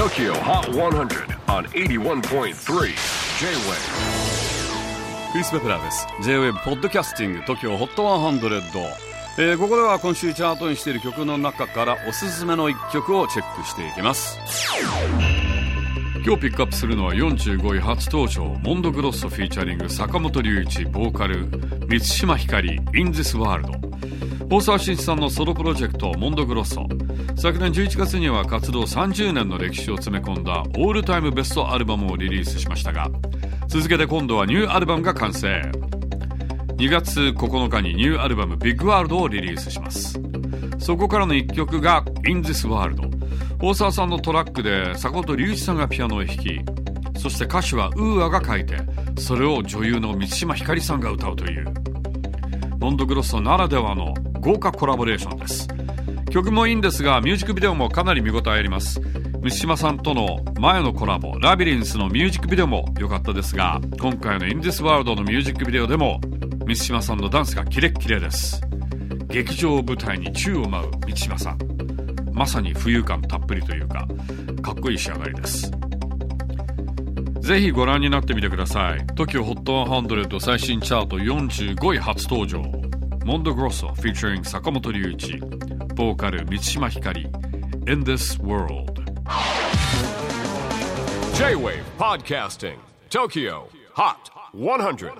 TOKYO HOT 100 on 81.3 J-WAVE クリス・ベプラーです。J-WAVE ポッドキャスティング TOKYO HOT 100、えー、ここでは今週チャートにしている曲の中からおすすめの一曲をチェックしていきます。今日ピックアップするのは45位初登場モンドグロッソフィーチャリング坂本龍一ボーカル満島ひかり In This World 大沢慎一さんのソロプロジェクトモンドグロッソ。昨年11月には活動30年の歴史を詰め込んだオールタイムベストアルバムをリリースしましたが続けて今度はニューアルバムが完成。2月9日にニューアルバムビッグワールドをリリースします。そこからの1曲が In This World 大沢さんのトラックで坂本龍一さんがピアノを弾きそして歌詞はウーアが書いてそれを女優の満島ひかりさんが歌うという。モンドグロッソならではの豪華コラボレーションです。曲もいいんですがミュージックビデオもかなり見応えあります。満島さんとの前のコラボラビリンスのミュージックビデオも良かったですが今回の In This World のミュージックビデオでも満島さんのダンスがキレッキレです。劇場を舞台に宙を舞う満島さん。まさに浮遊感たっぷりというかかっこいい仕上がりです。ぜひご覧になってみてください。TOKIOHOT100 最新チャート45位初登場。モンドグロッソ featuring 坂本龍一ボーカル満島ひかり In This World J-WAVE PODCASTING TOKYO HOT 100